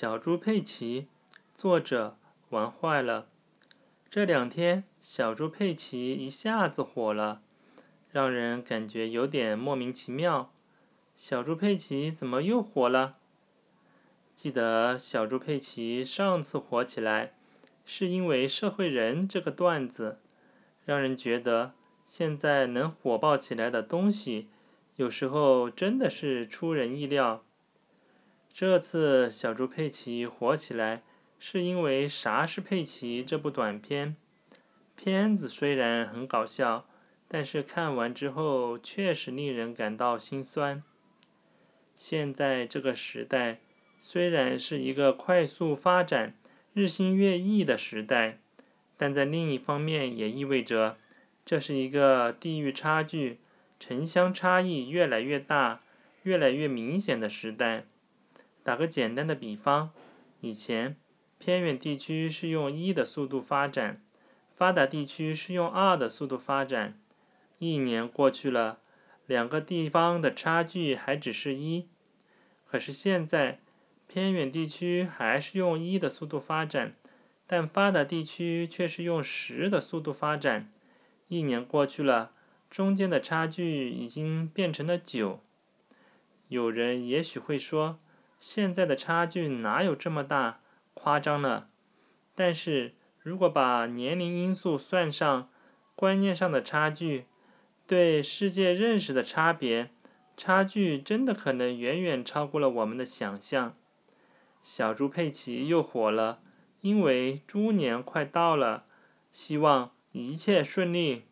小猪佩奇，作者玩坏了。这两天，小猪佩奇一下子火了，让人感觉有点莫名其妙。小猪佩奇怎么又火了？记得小猪佩奇上次火起来，是因为“社会人”这个段子，让人觉得现在能火爆起来的东西，有时候真的是出人意料。这次小猪佩奇火起来，是因为《啥是佩奇》这部短片。片子虽然很搞笑，但是看完之后确实令人感到心酸。现在这个时代虽然是一个快速发展、日新月异的时代，但在另一方面也意味着这是一个地域差距、城乡差异越来越大、越来越明显的时代。打个简单的比方，以前偏远地区是用一的速度发展，发达地区是用二的速度发展。一年过去了，两个地方的差距还只是一。可是现在，偏远地区还是用一的速度发展，但发达地区却是用十的速度发展。一年过去了，中间的差距已经变成了九。有人也许会说。现在的差距哪有这么大？夸张了。但是如果把年龄因素算上，观念上的差距，对世界认识的差别，差距真的可能远远超过了我们的想象。小猪佩奇又火了，因为猪年快到了，希望一切顺利。